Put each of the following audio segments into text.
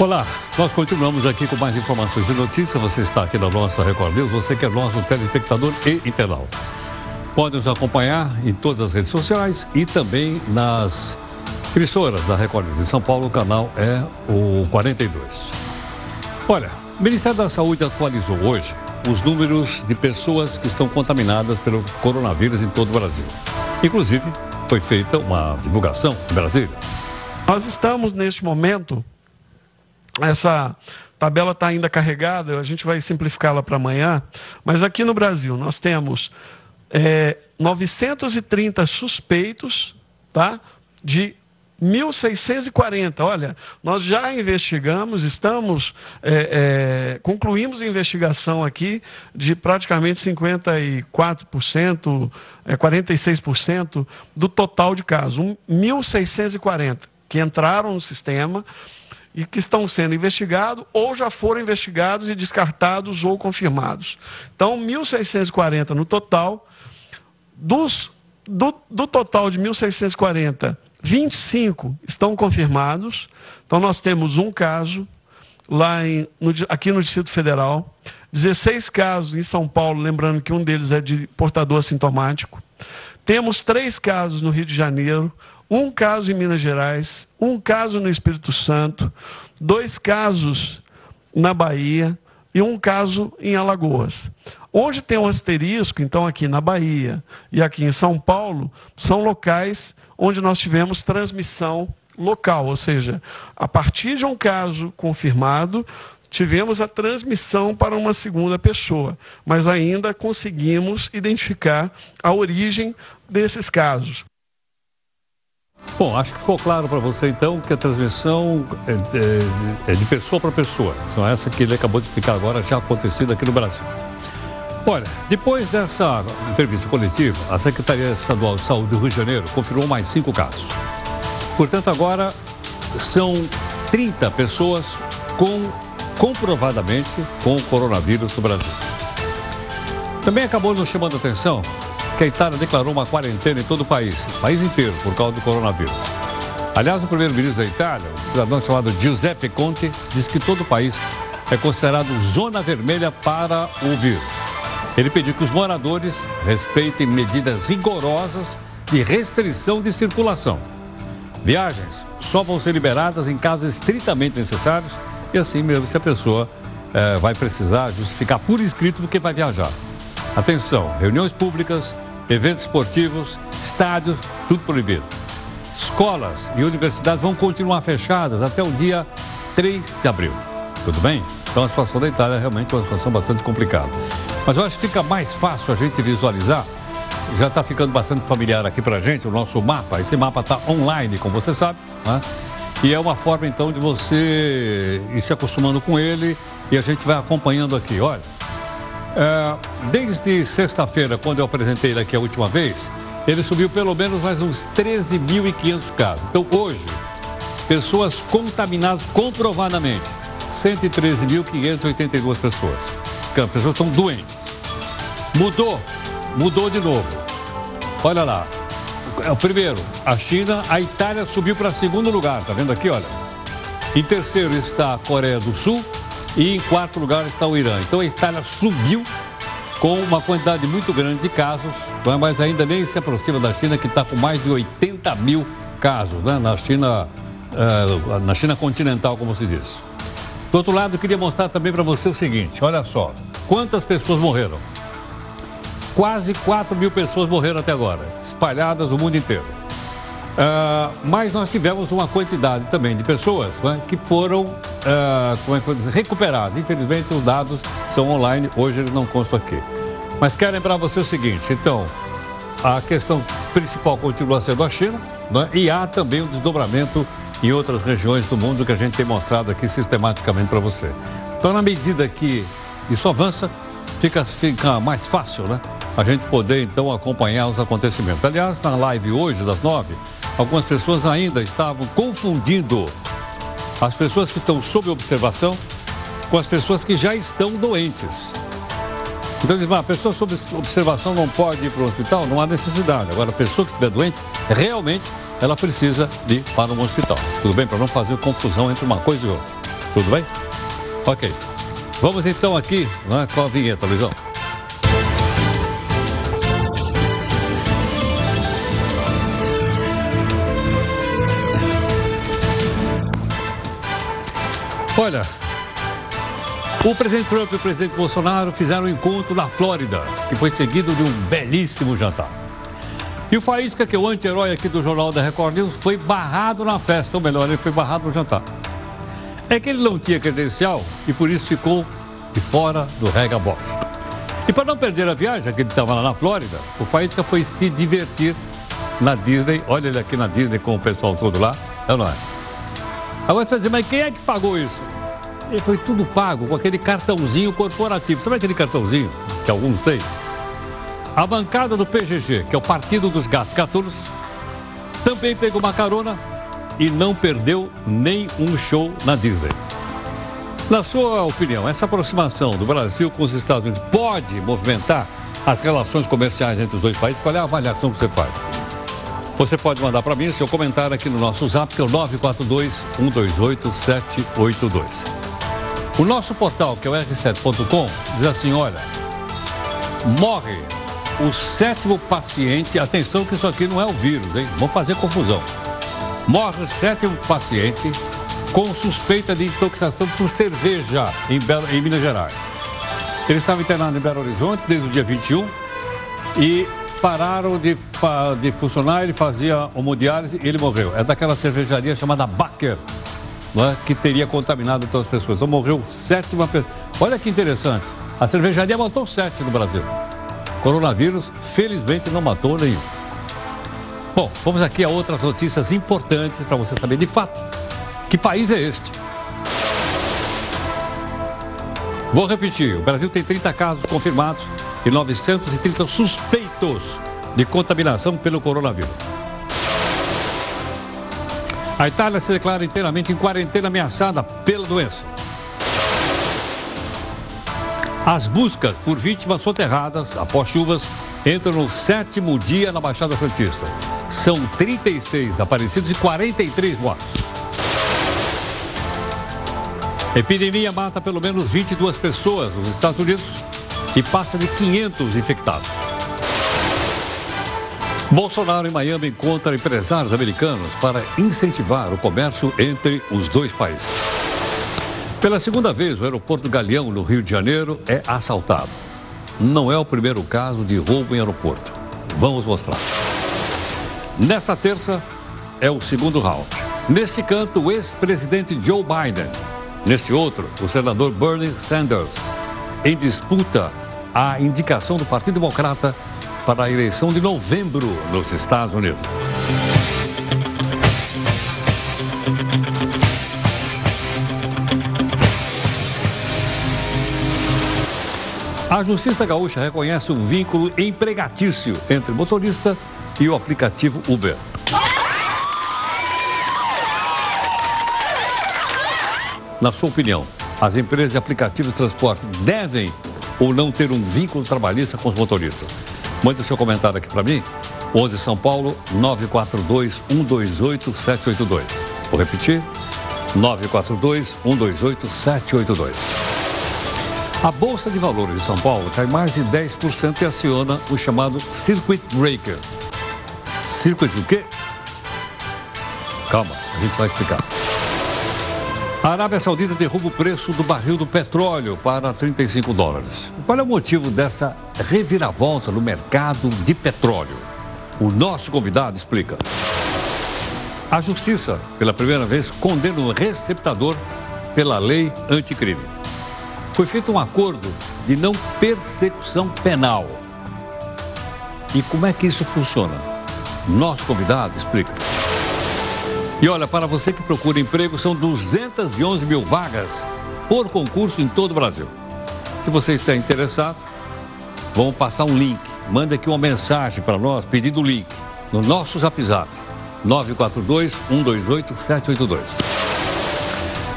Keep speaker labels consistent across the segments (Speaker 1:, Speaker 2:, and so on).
Speaker 1: Olá, nós continuamos aqui com mais informações e notícias. Você está aqui na nossa Record News, você que é nosso telespectador e internauta. Pode nos acompanhar em todas as redes sociais e também nas emissoras da Record News. Em São Paulo, o canal é o 42. Olha, o Ministério da Saúde atualizou hoje os números de pessoas que estão contaminadas pelo coronavírus em todo o Brasil. Inclusive, foi feita uma divulgação em Brasília.
Speaker 2: Nós estamos neste momento essa tabela está ainda carregada, a gente vai simplificá-la para amanhã. Mas aqui no Brasil nós temos é, 930 suspeitos tá, de 1.640. Olha, nós já investigamos, estamos, é, é, concluímos a investigação aqui de praticamente 54%, é, 46% do total de casos. 1.640 que entraram no sistema e que estão sendo investigados ou já foram investigados e descartados ou confirmados. Então, 1.640 no total. Dos, do, do total de 1.640, 25 estão confirmados. Então, nós temos um caso lá em, no, aqui no Distrito Federal, 16 casos em São Paulo, lembrando que um deles é de portador assintomático. Temos três casos no Rio de Janeiro, um caso em Minas Gerais, um caso no Espírito Santo, dois casos na Bahia e um caso em Alagoas. Onde tem um asterisco, então aqui na Bahia e aqui em São Paulo, são locais onde nós tivemos transmissão local, ou seja, a partir de um caso confirmado, tivemos a transmissão para uma segunda pessoa, mas ainda conseguimos identificar a origem desses casos.
Speaker 1: Bom, acho que ficou claro para você então que a transmissão é, é, é de pessoa para pessoa. São essa que ele acabou de explicar agora, já acontecida aqui no Brasil. Olha, depois dessa entrevista coletiva, a Secretaria Estadual de Saúde do Rio de Janeiro confirmou mais cinco casos. Portanto, agora são 30 pessoas com comprovadamente com o coronavírus no Brasil. Também acabou nos chamando a atenção que a Itália declarou uma quarentena em todo o país, país inteiro, por causa do coronavírus. Aliás, o primeiro-ministro da Itália, um cidadão chamado Giuseppe Conte, disse que todo o país é considerado zona vermelha para o vírus. Ele pediu que os moradores respeitem medidas rigorosas de restrição de circulação. Viagens só vão ser liberadas em casos estritamente necessários e assim mesmo se a pessoa eh, vai precisar justificar por escrito do que vai viajar. Atenção, reuniões públicas, eventos esportivos, estádios, tudo proibido. Escolas e universidades vão continuar fechadas até o dia 3 de abril. Tudo bem? Então a situação da Itália é realmente uma situação bastante complicada. Mas eu acho que fica mais fácil a gente visualizar. Já está ficando bastante familiar aqui para a gente o nosso mapa. Esse mapa está online, como você sabe. Né? E é uma forma então de você ir se acostumando com ele e a gente vai acompanhando aqui. Olha, é, desde sexta-feira, quando eu apresentei ele aqui a última vez, ele subiu pelo menos mais uns 13.500 casos. Então, hoje, pessoas contaminadas comprovadamente, 113.582 pessoas. As pessoas estão doentes. Mudou, mudou de novo. Olha lá. É o primeiro, a China, a Itália subiu para segundo lugar, tá vendo aqui, olha. Em terceiro está a Coreia do Sul, e em quarto lugar está o Irã. Então a Itália subiu com uma quantidade muito grande de casos, é? mas ainda nem se aproxima da China, que está com mais de 80 mil casos né? na, China, uh, na China continental, como se diz. Do outro lado, eu queria mostrar também para você o seguinte: olha só, quantas pessoas morreram? Quase 4 mil pessoas morreram até agora, espalhadas no mundo inteiro. Uh, mas nós tivemos uma quantidade também de pessoas né, que foram uh, recuperadas. Infelizmente, os dados são online, hoje eles não constam aqui. Mas quero lembrar você o seguinte: então, a questão principal continua sendo a China, né, e há também um desdobramento em outras regiões do mundo que a gente tem mostrado aqui sistematicamente para você. Então, na medida que isso avança, fica, fica mais fácil, né? A gente poder então acompanhar os acontecimentos. Aliás, na live hoje, das nove, algumas pessoas ainda estavam confundindo as pessoas que estão sob observação com as pessoas que já estão doentes. Então, diz, a pessoa sob observação não pode ir para o hospital, não há necessidade. Agora, a pessoa que estiver doente, realmente, ela precisa ir para um hospital. Tudo bem? Para não fazer confusão entre uma coisa e outra. Tudo bem? Ok. Vamos então aqui né, com a vinheta, Luizão. Olha, o presidente Trump e o presidente Bolsonaro fizeram um encontro na Flórida, que foi seguido de um belíssimo jantar. E o Faísca, que é o anti-herói aqui do Jornal da Record News, foi barrado na festa, ou melhor, ele foi barrado no jantar. É que ele não tinha credencial e por isso ficou de fora do Rega Box. E para não perder a viagem, que ele estava lá na Flórida, o Faísca foi se divertir na Disney. Olha ele aqui na Disney com o pessoal todo lá. É ou não é? Agora você vai dizer, mas quem é que pagou isso? E foi tudo pago com aquele cartãozinho corporativo. Sabe aquele cartãozinho que alguns têm? A bancada do PGG, que é o Partido dos Gatos Catulos, também pegou uma carona e não perdeu nem um show na Disney. Na sua opinião, essa aproximação do Brasil com os Estados Unidos pode movimentar as relações comerciais entre os dois países? Qual é a avaliação que você faz? Você pode mandar para mim seu comentário aqui no nosso zap, que é o 942 128 782. O nosso portal, que é o r7.com, diz assim: olha, morre o sétimo paciente. Atenção, que isso aqui não é o vírus, hein? Vamos fazer confusão. Morre o sétimo paciente com suspeita de intoxicação por cerveja em, Belo, em Minas Gerais. Ele estava internado em Belo Horizonte desde o dia 21 e pararam de, de funcionar. Ele fazia hemodiálise e ele morreu. É daquela cervejaria chamada Baker é? que teria contaminado todas as pessoas. Então morreu sétima pessoa. Olha que interessante. A cervejaria matou sete no Brasil. Coronavírus, felizmente, não matou nenhum. Bom, vamos aqui a outras notícias importantes para você saber de fato que país é este. Vou repetir: o Brasil tem 30 casos confirmados e 930 suspeitos de contaminação pelo coronavírus. A Itália se declara inteiramente em quarentena ameaçada pela doença. As buscas por vítimas soterradas após chuvas entram no sétimo dia na Baixada Santista. São 36 aparecidos e 43 mortos. epidemia mata pelo menos 22 pessoas nos Estados Unidos e passa de 500 infectados. Bolsonaro em Miami encontra empresários americanos para incentivar o comércio entre os dois países. Pela segunda vez, o aeroporto Galeão, no Rio de Janeiro, é assaltado. Não é o primeiro caso de roubo em aeroporto. Vamos mostrar. Nesta terça, é o segundo round. Neste canto, o ex-presidente Joe Biden. Neste outro, o senador Bernie Sanders. Em disputa a indicação do Partido Democrata para a eleição de novembro nos Estados Unidos. A Justiça Gaúcha reconhece um vínculo empregatício entre motorista e o aplicativo Uber. Na sua opinião, as empresas de aplicativos de transporte devem ou não ter um vínculo trabalhista com os motoristas? Mande seu comentário aqui para mim. 11 São Paulo, 942 128 782. Vou repetir. 942 128 782. A Bolsa de Valores de São Paulo cai mais de 10% e aciona o chamado Circuit Breaker. Circuit o quê? Calma, a gente vai explicar. A Arábia Saudita derruba o preço do barril do petróleo para 35 dólares. Qual é o motivo dessa reviravolta no mercado de petróleo? O nosso convidado explica. A Justiça, pela primeira vez, condena o receptador pela lei anticrime. Foi feito um acordo de não persecução penal. E como é que isso funciona? Nosso convidado explica. E olha, para você que procura emprego, são 211 mil vagas por concurso em todo o Brasil. Se você está interessado, vamos passar um link. Manda aqui uma mensagem para nós pedindo o link no nosso zap zap 942 128 782.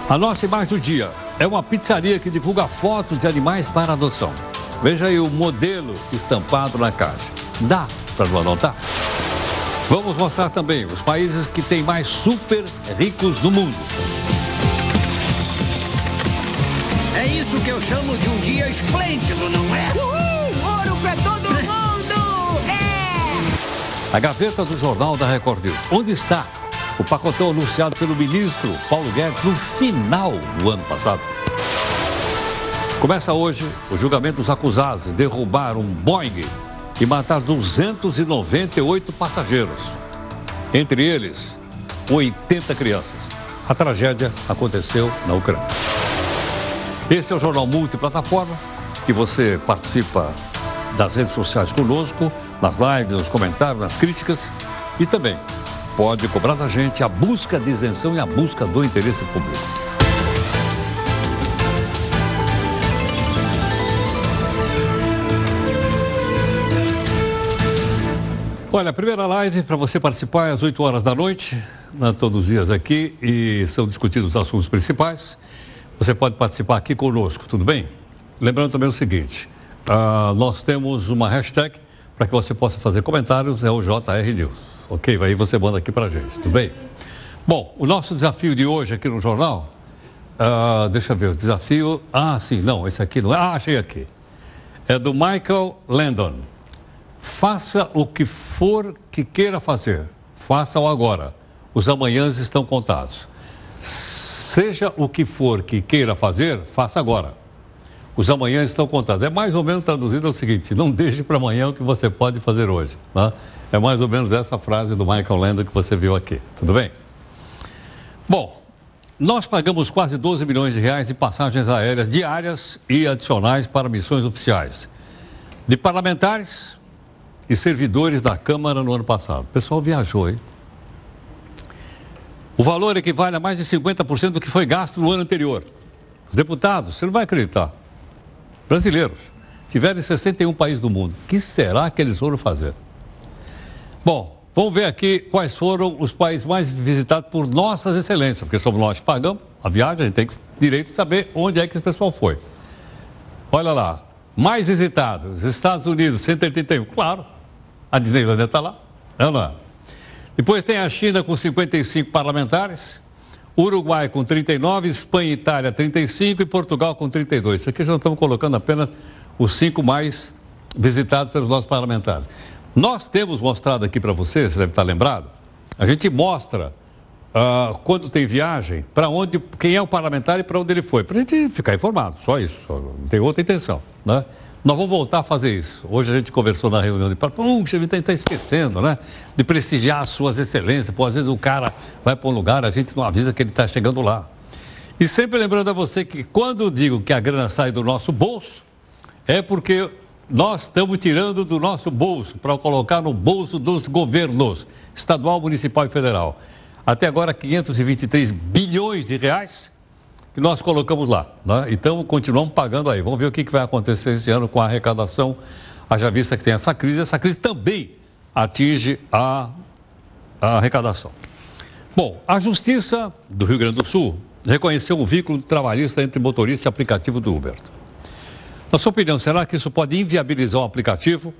Speaker 1: A nossa imagem do dia é uma pizzaria que divulga fotos de animais para adoção. Veja aí o modelo estampado na caixa. Dá para não anotar? Vamos mostrar também os países que têm mais super ricos no mundo.
Speaker 3: É isso que eu chamo de um dia esplêndido, não é?
Speaker 4: Uhul! Ouro pra todo mundo!
Speaker 1: É! A gaveta do Jornal da Record News. Onde está o pacotão anunciado pelo ministro Paulo Guedes no final do ano passado? Começa hoje o julgamento dos acusados de derrubar um Boeing e matar 298 passageiros. Entre eles, 80 crianças. A tragédia aconteceu na Ucrânia. Esse é o Jornal Multiplataforma, que você participa das redes sociais conosco, nas lives, nos comentários, nas críticas e também pode cobrar da gente a busca de isenção e a busca do interesse público. Olha, a primeira live para você participar é às 8 horas da noite, né, todos os dias aqui, e são discutidos os assuntos principais. Você pode participar aqui conosco, tudo bem? Lembrando também o seguinte: uh, nós temos uma hashtag para que você possa fazer comentários, é o JR News. Ok? Aí você manda aqui para gente, tudo bem? Bom, o nosso desafio de hoje aqui no jornal, uh, deixa eu ver, o desafio. Ah, sim, não, esse aqui não é. Ah, achei aqui. É do Michael Landon. Faça o que for que queira fazer, faça-o agora. Os amanhãs estão contados. Seja o que for que queira fazer, faça agora. Os amanhãs estão contados. É mais ou menos traduzido o seguinte: não deixe para amanhã o que você pode fazer hoje. Né? É mais ou menos essa frase do Michael Landon que você viu aqui. Tudo bem? Bom, nós pagamos quase 12 milhões de reais de passagens aéreas diárias e adicionais para missões oficiais. De parlamentares, e servidores da Câmara no ano passado. O pessoal viajou, hein? O valor equivale a mais de 50% do que foi gasto no ano anterior. Os deputados, você não vai acreditar, brasileiros, tiveram em 61 países do mundo. O que será que eles foram fazer? Bom, vamos ver aqui quais foram os países mais visitados por nossas excelências, porque somos nós que pagamos a viagem, a gente tem direito de saber onde é que esse pessoal foi. Olha lá, mais visitados, Estados Unidos, 181. Claro, a Disneylandia está lá, é não é? Depois tem a China com 55 parlamentares, Uruguai com 39, Espanha e Itália 35 e Portugal com 32. Isso aqui já estamos colocando apenas os cinco mais visitados pelos nossos parlamentares. Nós temos mostrado aqui para você, você deve estar lembrado, a gente mostra uh, quando tem viagem, para onde, quem é o parlamentar e para onde ele foi, para a gente ficar informado, só isso, só, não tem outra intenção, né? Nós vamos voltar a fazer isso. Hoje a gente conversou na reunião de puxa, a está esquecendo, né? De prestigiar as suas excelências. Pô, às vezes o cara vai para um lugar, a gente não avisa que ele está chegando lá. E sempre lembrando a você que quando digo que a grana sai do nosso bolso, é porque nós estamos tirando do nosso bolso para colocar no bolso dos governos, estadual, municipal e federal. Até agora, 523 bilhões de reais que nós colocamos lá. Né? Então, continuamos pagando aí. Vamos ver o que, que vai acontecer esse ano com a arrecadação. Haja vista que tem essa crise, essa crise também atinge a, a arrecadação. Bom, a Justiça do Rio Grande do Sul reconheceu um vínculo trabalhista entre motorista e aplicativo do Uber. Na sua opinião, será que isso pode inviabilizar o aplicativo?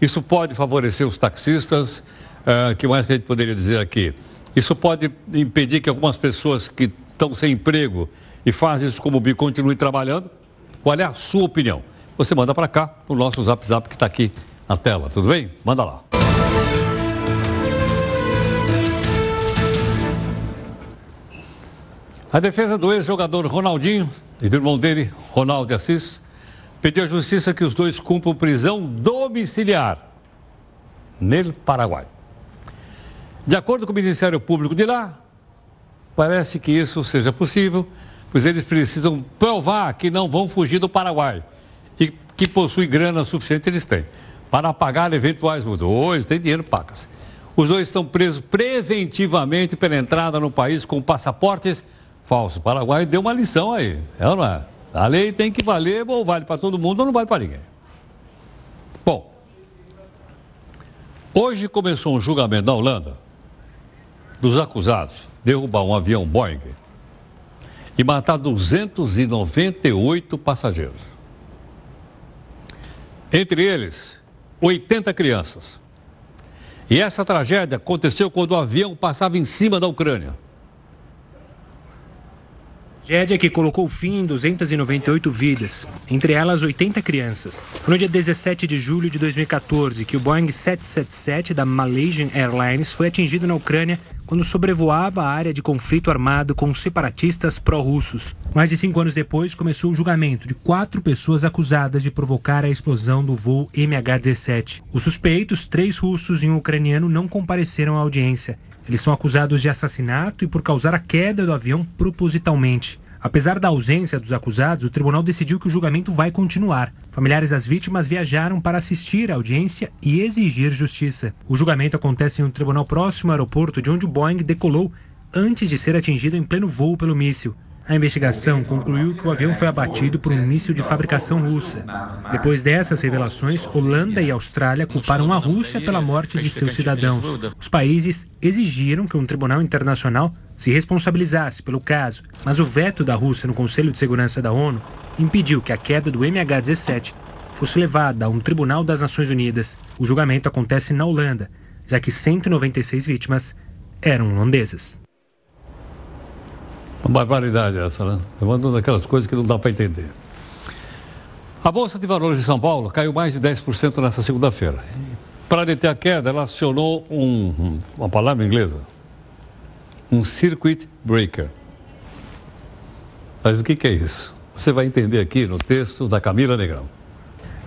Speaker 1: Isso pode favorecer os taxistas? O uh, que mais que a gente poderia dizer aqui? Isso pode impedir que algumas pessoas que estão sem emprego e faz isso como bi, continue trabalhando? Qual é a sua opinião? Você manda para cá, no nosso Zap Zap que está aqui na tela, tudo bem? Manda lá. A defesa do ex-jogador Ronaldinho e do irmão dele, Ronaldo Assis, pediu à justiça que os dois cumpram prisão domiciliar nele, Paraguai. De acordo com o Ministério Público de lá, Parece que isso seja possível, pois eles precisam provar que não vão fugir do Paraguai e que possui grana suficiente eles têm para pagar eventuais. Hoje tem dinheiro, paga-se. Os dois estão presos preventivamente pela entrada no país com passaportes falsos. O Paraguai deu uma lição aí, é ou não é? A lei tem que valer, ou vale para todo mundo ou não vale para ninguém. Bom, hoje começou um julgamento na Holanda dos acusados derrubar um avião Boeing e matar 298 passageiros. Entre eles, 80 crianças. E essa tragédia aconteceu quando o avião passava em cima da Ucrânia.
Speaker 5: Tragédia que colocou fim em 298 vidas, entre elas 80 crianças. No dia 17 de julho de 2014 que o Boeing 777 da Malaysian Airlines foi atingido na Ucrânia quando sobrevoava a área de conflito armado com separatistas pró-russos. Mais de cinco anos depois, começou o julgamento de quatro pessoas acusadas de provocar a explosão do voo MH17. Os suspeitos, três russos e um ucraniano, não compareceram à audiência. Eles são acusados de assassinato e por causar a queda do avião propositalmente. Apesar da ausência dos acusados, o tribunal decidiu que o julgamento vai continuar. Familiares das vítimas viajaram para assistir à audiência e exigir justiça. O julgamento acontece em um tribunal próximo ao aeroporto de onde o Boeing decolou antes de ser atingido em pleno voo pelo míssil. A investigação concluiu que o avião foi abatido por um míssil de fabricação russa. Depois dessas revelações, Holanda e Austrália culparam a Rússia pela morte de seus cidadãos. Os países exigiram que um tribunal internacional se responsabilizasse pelo caso, mas o veto da Rússia no Conselho de Segurança da ONU impediu que a queda do MH17 fosse levada a um tribunal das Nações Unidas. O julgamento acontece na Holanda, já que 196 vítimas eram holandesas.
Speaker 1: Uma barbaridade essa, né? É uma daquelas coisas que não dá para entender. A Bolsa de Valores de São Paulo caiu mais de 10% nessa segunda-feira. Para deter a queda, ela acionou um, uma palavra inglesa, um circuit breaker. Mas o que, que é isso? Você vai entender aqui no texto da Camila Negrão.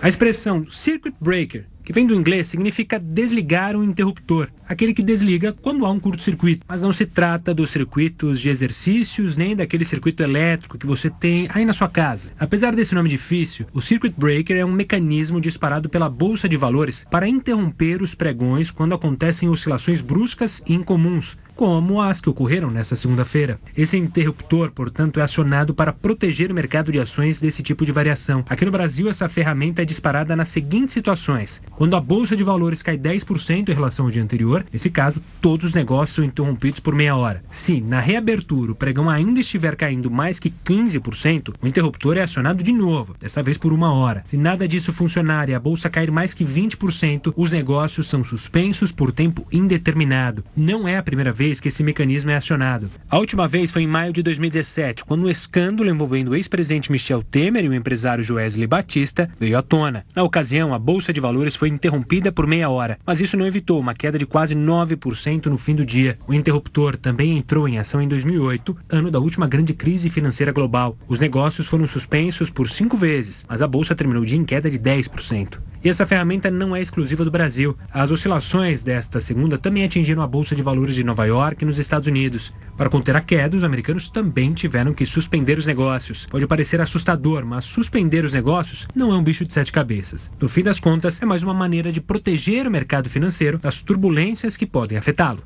Speaker 5: A expressão circuit breaker que vem do inglês significa desligar um interruptor, aquele que desliga quando há um curto-circuito. Mas não se trata dos circuitos de exercícios nem daquele circuito elétrico que você tem aí na sua casa. Apesar desse nome difícil, o circuit breaker é um mecanismo disparado pela bolsa de valores para interromper os pregões quando acontecem oscilações bruscas e incomuns, como as que ocorreram nesta segunda-feira. Esse interruptor, portanto, é acionado para proteger o mercado de ações desse tipo de variação. Aqui no Brasil, essa ferramenta é disparada nas seguintes situações: quando a bolsa de valores cai 10% em relação ao dia anterior, nesse caso, todos os negócios são interrompidos por meia hora. Se, na reabertura, o pregão ainda estiver caindo mais que 15%, o interruptor é acionado de novo, dessa vez por uma hora. Se nada disso funcionar e a bolsa cair mais que 20%, os negócios são suspensos por tempo indeterminado. Não é a primeira vez que esse mecanismo é acionado. A última vez foi em maio de 2017, quando um escândalo envolvendo o ex-presidente Michel Temer e o empresário Joesley Batista veio à tona. Na ocasião, a bolsa de valores foi foi interrompida por meia hora, mas isso não evitou uma queda de quase 9% no fim do dia. O interruptor também entrou em ação em 2008, ano da última grande crise financeira global. Os negócios foram suspensos por cinco vezes, mas a bolsa terminou o dia em queda de 10%. E essa ferramenta não é exclusiva do Brasil. As oscilações desta segunda também atingiram a Bolsa de Valores de Nova York e nos Estados Unidos. Para conter a queda, os americanos também tiveram que suspender os negócios. Pode parecer assustador, mas suspender os negócios não é um bicho de sete cabeças. No fim das contas, é mais uma maneira de proteger o mercado financeiro das turbulências que podem afetá-lo.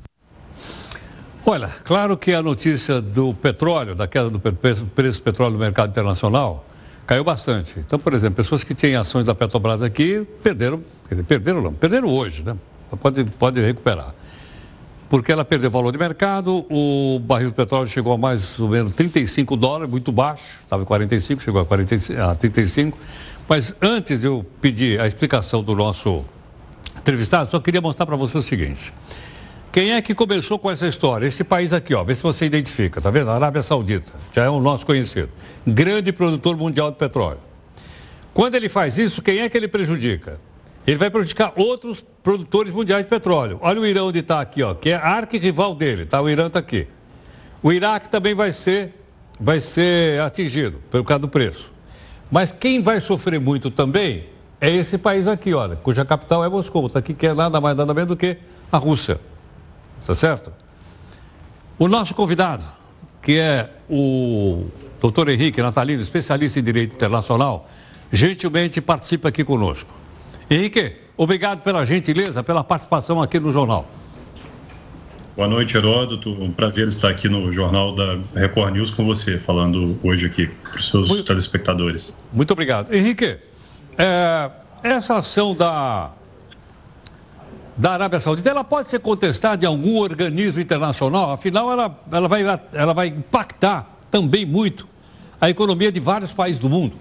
Speaker 1: Olha, claro que a notícia do petróleo, da queda do preço do petróleo no mercado internacional, caiu bastante. Então, por exemplo, pessoas que tinham ações da Petrobras aqui perderam, dizer, perderam não, perderam hoje, né? Pode, pode recuperar. Porque ela perdeu valor de mercado, o barril de petróleo chegou a mais ou menos 35 dólares, muito baixo, estava em 45, chegou a, 45, a 35. Mas antes de eu pedir a explicação do nosso entrevistado, só queria mostrar para você o seguinte. Quem é que começou com essa história? Esse país aqui, ó, vê se você identifica, tá vendo? A Arábia Saudita, já é um nosso conhecido. Grande produtor mundial de petróleo. Quando ele faz isso, quem é que ele prejudica? Ele vai prejudicar outros produtores mundiais de petróleo. Olha o Irã onde está aqui, ó, que é arquirrival dele, tá? O Irã está aqui. O Iraque também vai ser, vai ser atingido pelo causa do preço. Mas quem vai sofrer muito também é esse país aqui, olha, cuja capital é Moscou, tá aqui que é nada mais nada menos do que a Rússia. Está certo? O nosso convidado, que é o doutor Henrique Natalino, especialista em Direito Internacional, gentilmente participa aqui conosco. Henrique, obrigado pela gentileza, pela participação aqui no jornal.
Speaker 6: Boa noite, Heródoto. Um prazer estar aqui no Jornal da Record News com você, falando hoje aqui para os seus muito, telespectadores.
Speaker 1: Muito obrigado. Henrique, é, essa ação da da Arábia Saudita, ela pode ser contestada em algum organismo internacional, afinal, ela, ela, vai, ela vai impactar também muito a economia de vários países do mundo.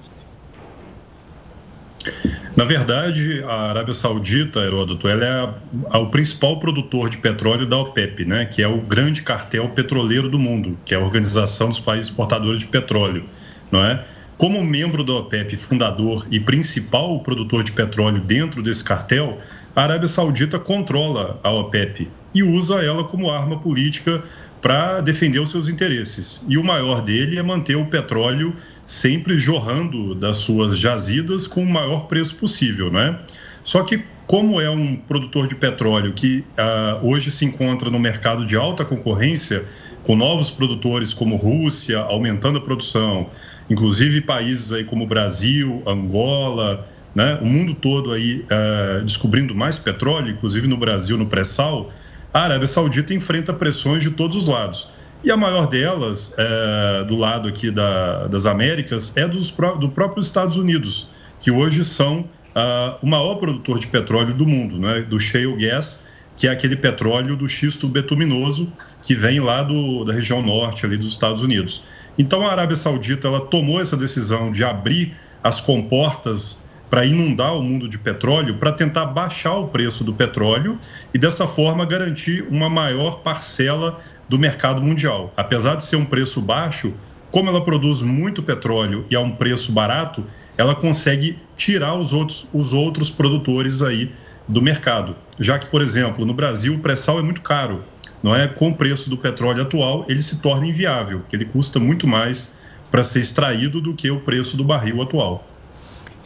Speaker 6: Na verdade, a Arábia Saudita, Heródoto, ela é a, a, o principal produtor de petróleo da OPEP, né, que é o grande cartel petroleiro do mundo, que é a Organização dos Países Exportadores de Petróleo, não é? Como membro da OPEP, fundador e principal produtor de petróleo dentro desse cartel, a Arábia Saudita controla a OPEP e usa ela como arma política para defender os seus interesses. E o maior dele é manter o petróleo sempre jorrando das suas jazidas com o maior preço possível, né? Só que como é um produtor de petróleo que uh, hoje se encontra no mercado de alta concorrência, com novos produtores como Rússia aumentando a produção, inclusive países aí como Brasil, Angola, né, o mundo todo aí uh, descobrindo mais petróleo, inclusive no Brasil no pré-sal, a Arábia Saudita enfrenta pressões de todos os lados. E a maior delas, é, do lado aqui da, das Américas, é dos, do próprio Estados Unidos, que hoje são uh, o maior produtor de petróleo do mundo, né, do shale gas, que é aquele petróleo do xisto betuminoso que vem lá do, da região norte ali dos Estados Unidos. Então a Arábia Saudita ela tomou essa decisão de abrir as comportas para inundar o mundo de petróleo, para tentar baixar o preço do petróleo e dessa forma garantir uma maior parcela do mercado mundial. Apesar de ser um preço baixo, como ela produz muito petróleo e a um preço barato, ela consegue tirar os outros, os outros produtores aí do mercado. Já que, por exemplo, no Brasil o pré-sal é muito caro, não é? Com o preço do petróleo atual, ele se torna inviável, porque ele custa muito mais para ser extraído do que o preço do barril atual.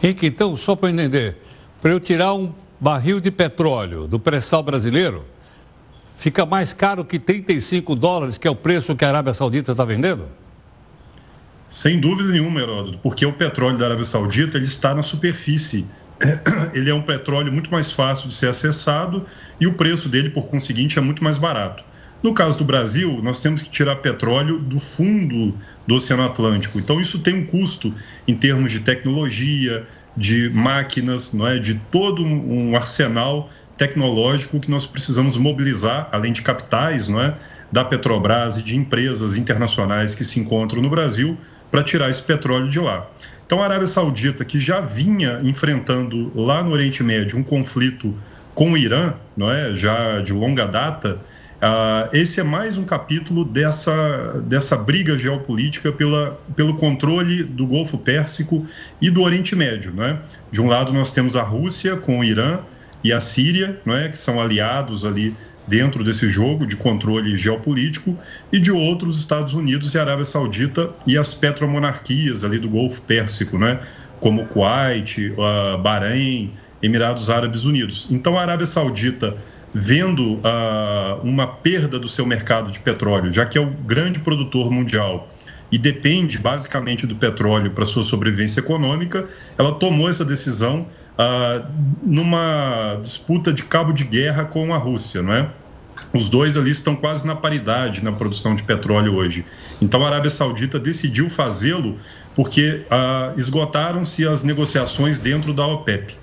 Speaker 1: Henrique, então, só para entender, para eu tirar um barril de petróleo do pré-sal brasileiro, fica mais caro que 35 dólares, que é o preço que a Arábia Saudita está vendendo?
Speaker 6: Sem dúvida nenhuma, Heródoto, porque o petróleo da Arábia Saudita ele está na superfície. Ele é um petróleo muito mais fácil de ser acessado e o preço dele, por conseguinte, é muito mais barato. No caso do Brasil, nós temos que tirar petróleo do fundo do Oceano Atlântico. Então, isso tem um custo em termos de tecnologia, de máquinas, não é? de todo um arsenal tecnológico que nós precisamos mobilizar, além de capitais não é? da Petrobras e de empresas internacionais que se encontram no Brasil, para tirar esse petróleo de lá. Então, a Arábia Saudita, que já vinha enfrentando lá no Oriente Médio um conflito com o Irã, não é? já de longa data, Uh, esse é mais um capítulo dessa, dessa briga geopolítica pela, pelo controle do Golfo Pérsico e do Oriente Médio. Né? De um lado, nós temos a Rússia com o Irã e a Síria, é? que são aliados ali dentro desse jogo de controle geopolítico, e de outro, os Estados Unidos e Arábia Saudita e as petromonarquias ali do Golfo Pérsico, né? como Kuwait, uh, Bahrein, Emirados Árabes Unidos. Então, a Arábia Saudita vendo uh, uma perda do seu mercado de petróleo, já que é o grande produtor mundial e depende basicamente do petróleo para sua sobrevivência econômica, ela tomou essa decisão uh, numa disputa de cabo de guerra com a Rússia, não é? Os dois ali estão quase na paridade na produção de petróleo hoje. Então a Arábia Saudita decidiu fazê-lo porque uh, esgotaram-se as negociações dentro da OPEP.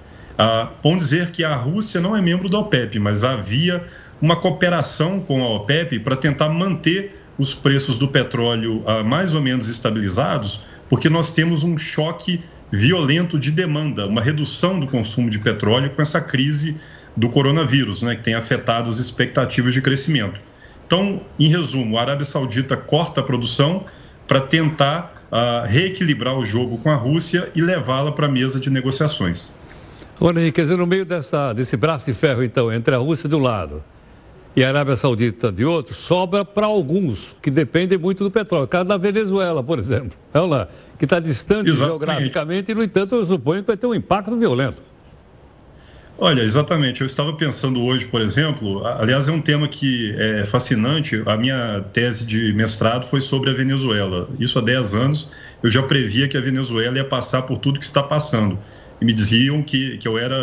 Speaker 6: Ah, bom dizer que a Rússia não é membro da OPEP, mas havia uma cooperação com a OPEP para tentar manter os preços do petróleo ah, mais ou menos estabilizados, porque nós temos um choque violento de demanda, uma redução do consumo de petróleo com essa crise do coronavírus, né, que tem afetado as expectativas de crescimento. Então, em resumo, a Arábia Saudita corta a produção para tentar uh, reequilibrar o jogo com a Rússia e levá-la para a mesa de negociações.
Speaker 1: Olha, quer dizer, no meio dessa, desse braço de ferro, então, entre a Rússia de um lado e a Arábia Saudita de outro, sobra para alguns que dependem muito do petróleo. O caso da Venezuela, por exemplo, é lá, que está distante Exatamente. geograficamente e, no entanto, eu suponho que vai ter um impacto violento.
Speaker 6: Olha, exatamente. Eu estava pensando hoje, por exemplo, aliás, é um tema que é fascinante. A minha tese de mestrado foi sobre a Venezuela. Isso há 10 anos. Eu já previa que a Venezuela ia passar por tudo que está passando e me diziam que, que eu era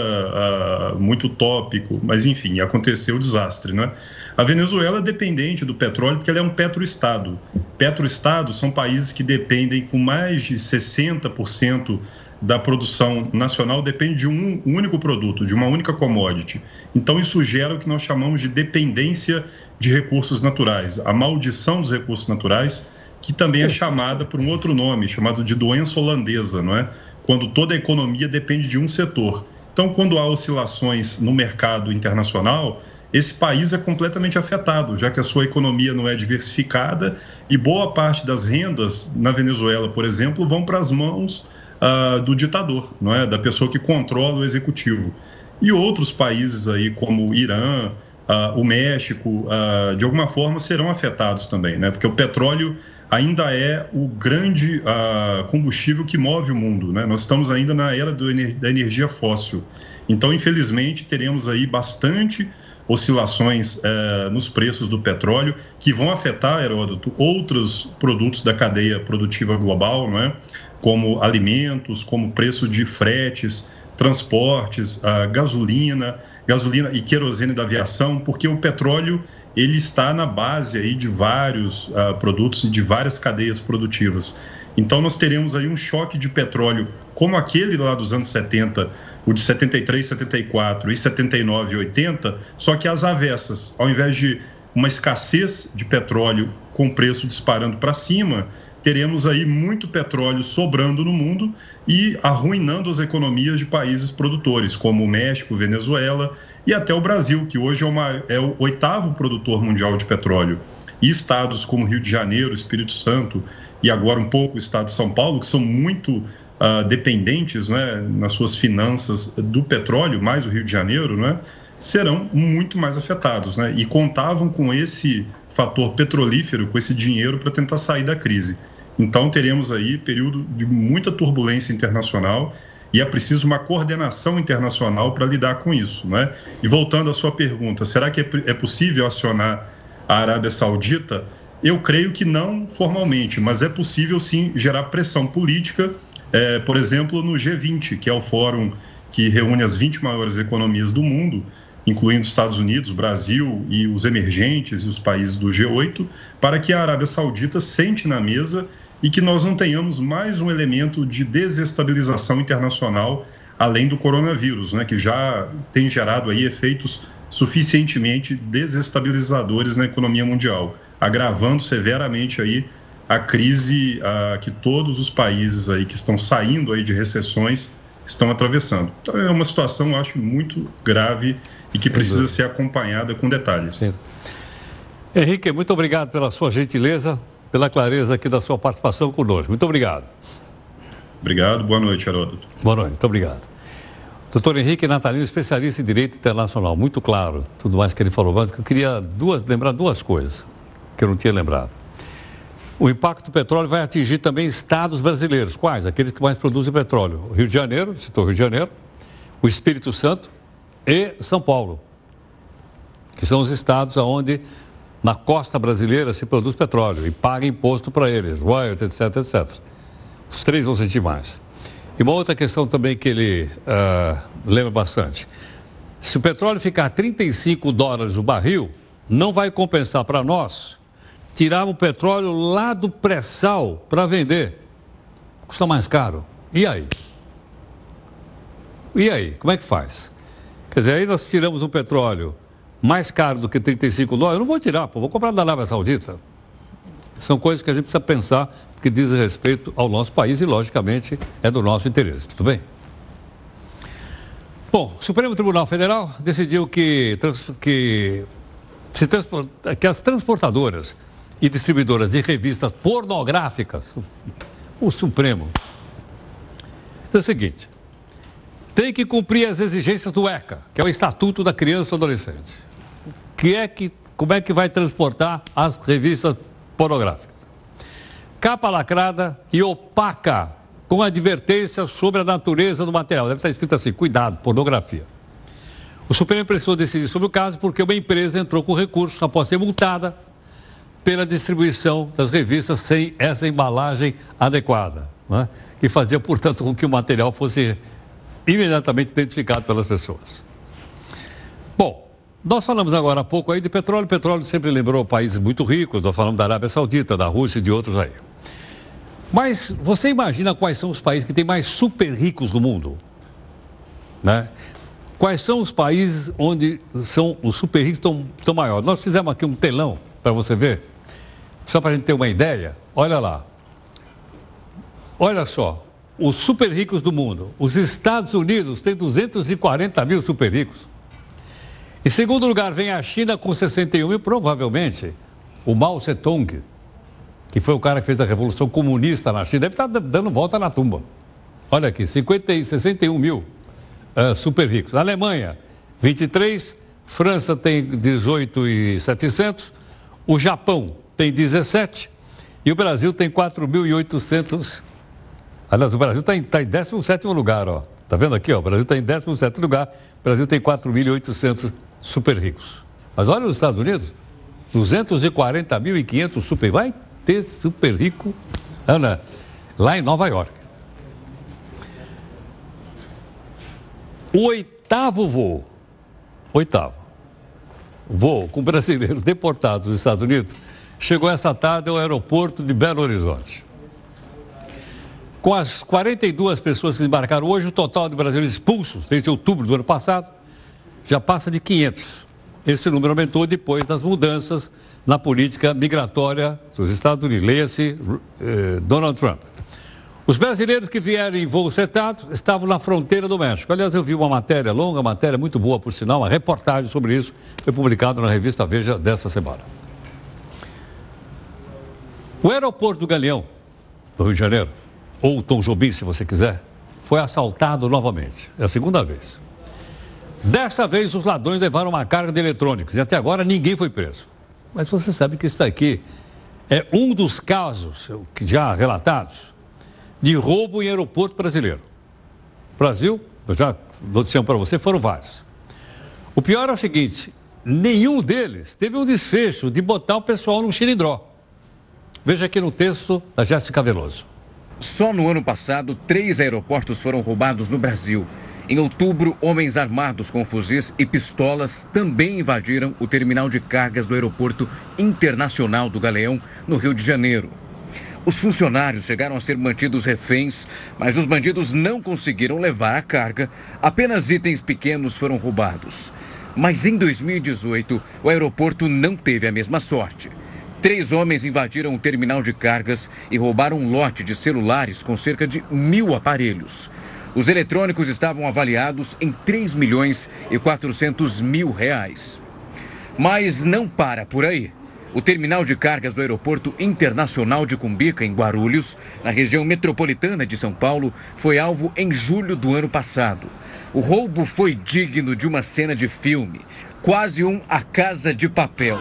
Speaker 6: uh, muito tópico, mas enfim, aconteceu o desastre, né? A Venezuela é dependente do petróleo porque ela é um petroestado. Petroestados são países que dependem com mais de 60% da produção nacional depende de um único produto, de uma única commodity. Então isso gera o que nós chamamos de dependência de recursos naturais, a maldição dos recursos naturais, que também é chamada por um outro nome, chamado de doença holandesa, não é? Quando toda a economia depende de um setor. Então, quando há oscilações no mercado internacional, esse país é completamente afetado, já que a sua economia não é diversificada e boa parte das rendas na Venezuela, por exemplo, vão para as mãos uh, do ditador, não é, da pessoa que controla o executivo. E outros países aí, como o Irã, uh, o México, uh, de alguma forma serão afetados também, né? Porque o petróleo ainda é o grande uh, combustível que move o mundo, né? Nós estamos ainda na era do, da energia fóssil. Então, infelizmente, teremos aí bastante oscilações uh, nos preços do petróleo que vão afetar, Heródoto, outros produtos da cadeia produtiva global, não é? como alimentos, como preço de fretes, transportes, uh, gasolina, gasolina e querosene da aviação, porque o petróleo ele está na base aí de vários uh, produtos e de várias cadeias produtivas. Então nós teremos aí um choque de petróleo como aquele lá dos anos 70, o de 73, 74 e 79 e 80, só que às avessas, ao invés de uma escassez de petróleo com preço disparando para cima, teremos aí muito petróleo sobrando no mundo e arruinando as economias de países produtores, como o México, Venezuela e até o Brasil, que hoje é, uma, é o oitavo produtor mundial de petróleo. E estados como Rio de Janeiro, Espírito Santo e agora um pouco o estado de São Paulo, que são muito uh, dependentes né, nas suas finanças do petróleo, mais o Rio de Janeiro, né, serão muito mais afetados. Né, e contavam com esse fator petrolífero, com esse dinheiro para tentar sair da crise. Então teremos aí período de muita turbulência internacional e é preciso uma coordenação internacional para lidar com isso. Né? E voltando à sua pergunta, será que é, é possível acionar a Arábia Saudita? Eu creio que não formalmente, mas é possível sim gerar pressão política, é, por exemplo, no G20, que é o fórum que reúne as 20 maiores economias do mundo, incluindo Estados Unidos, Brasil e os emergentes e os países do G8, para que a Arábia Saudita sente na mesa e que nós não tenhamos mais um elemento de desestabilização internacional além do coronavírus, né, que já tem gerado aí efeitos suficientemente desestabilizadores na economia mundial, agravando severamente aí a crise a, que todos os países aí que estão saindo aí de recessões estão atravessando. Então é uma situação, acho, muito grave e que precisa ser acompanhada com detalhes. Sim.
Speaker 1: Henrique, muito obrigado pela sua gentileza pela clareza aqui da sua participação conosco. Muito obrigado.
Speaker 6: Obrigado, boa noite, Heródoto.
Speaker 1: Boa noite, muito obrigado. Doutor Henrique Natalino, especialista em Direito Internacional, muito claro, tudo mais que ele falou, mas eu queria duas, lembrar duas coisas que eu não tinha lembrado. O impacto do petróleo vai atingir também estados brasileiros. Quais? Aqueles que mais produzem petróleo. O Rio de Janeiro, citou Rio de Janeiro, o Espírito Santo e São Paulo, que são os estados onde na costa brasileira se produz petróleo e paga imposto para eles, royalties, etc, etc. Os três vão sentir mais. E uma outra questão também que ele uh, lembra bastante. Se o petróleo ficar 35 dólares o barril, não vai compensar para nós tirar o petróleo lá do pré-sal para vender. Custa mais caro. E aí? E aí? Como é que faz? Quer dizer, aí nós tiramos o petróleo mais caro do que 35 dólares, eu não vou tirar, pô, vou comprar da Arábia Saudita. São coisas que a gente precisa pensar que dizem respeito ao nosso país e, logicamente, é do nosso interesse. Tudo bem? Bom, o Supremo Tribunal Federal decidiu que, que, que as transportadoras e distribuidoras de revistas pornográficas, o Supremo, é o seguinte, tem que cumprir as exigências do ECA, que é o Estatuto da Criança e Adolescente que é que, como é que vai transportar as revistas pornográficas. Capa lacrada e opaca, com advertência sobre a natureza do material. Deve estar escrito assim: cuidado, pornografia. O Supremo precisou decidir sobre o caso porque uma empresa entrou com recurso após ser multada pela distribuição das revistas sem essa embalagem adequada, né? que fazia, portanto, com que o material fosse imediatamente identificado pelas pessoas. Bom, nós falamos agora há pouco aí de petróleo. Petróleo sempre lembrou países muito ricos. Nós falamos da Arábia Saudita, da Rússia e de outros aí. Mas você imagina quais são os países que têm mais super ricos do mundo? Né? Quais são os países onde são os super ricos estão, maiores? Nós fizemos aqui um telão para você ver, só para a gente ter uma ideia. Olha lá. Olha só. os super ricos do mundo. Os Estados Unidos têm 240 mil super ricos. Em segundo lugar, vem a China com 61 e provavelmente o Mao Zedong, que foi o cara que fez a Revolução Comunista na China, deve estar dando volta na tumba. Olha aqui, 50 e 61 mil uh, super ricos. A Alemanha, 23. França tem 18,700. O Japão tem 17. E o Brasil tem 4.800. Aliás, o Brasil está em, tá em 17 lugar, ó. Tá vendo aqui, ó? O Brasil está em 17 lugar. O Brasil tem 4.800 super ricos. Mas olha os Estados Unidos, 240.500 super. Vai ter super rico, Ana, lá em Nova York. O oitavo voo, oitavo, voo com brasileiros deportados dos Estados Unidos, chegou esta tarde ao aeroporto de Belo Horizonte. Com as 42 pessoas que embarcaram hoje, o total de brasileiros expulsos desde outubro do ano passado já passa de 500. Esse número aumentou depois das mudanças na política migratória dos Estados Unidos. Leia-se eh, Donald Trump. Os brasileiros que vieram em voo setado estavam na fronteira do México. Aliás, eu vi uma matéria longa, matéria muito boa, por sinal, uma reportagem sobre isso, foi publicada na revista Veja desta semana. O aeroporto do Galeão, do Rio de Janeiro, ou Tom Jobim, se você quiser, foi assaltado novamente. É a segunda vez. Dessa vez, os ladrões levaram uma carga de eletrônicos e até agora ninguém foi preso. Mas você sabe que isso aqui é um dos casos que já relatados de roubo em aeroporto brasileiro. Brasil, eu já noticiamos para você, foram vários. O pior é o seguinte: nenhum deles teve um desfecho de botar o pessoal no xilindró. Veja aqui no texto da Jéssica Veloso.
Speaker 7: Só no ano passado, três aeroportos foram roubados no Brasil. Em outubro, homens armados com fuzis e pistolas também invadiram o terminal de cargas do Aeroporto Internacional do Galeão, no Rio de Janeiro. Os funcionários chegaram a ser mantidos reféns, mas os bandidos não conseguiram levar a carga, apenas itens pequenos foram roubados. Mas em 2018, o aeroporto não teve a mesma sorte. Três homens invadiram o terminal de cargas e roubaram um lote de celulares com cerca de mil aparelhos. Os eletrônicos estavam avaliados em 3 milhões e 400 mil reais. Mas não para por aí. O terminal de cargas do Aeroporto Internacional de Cumbica, em Guarulhos, na região metropolitana de São Paulo, foi alvo em julho do ano passado. O roubo foi digno de uma cena de filme, quase um A Casa de Papel.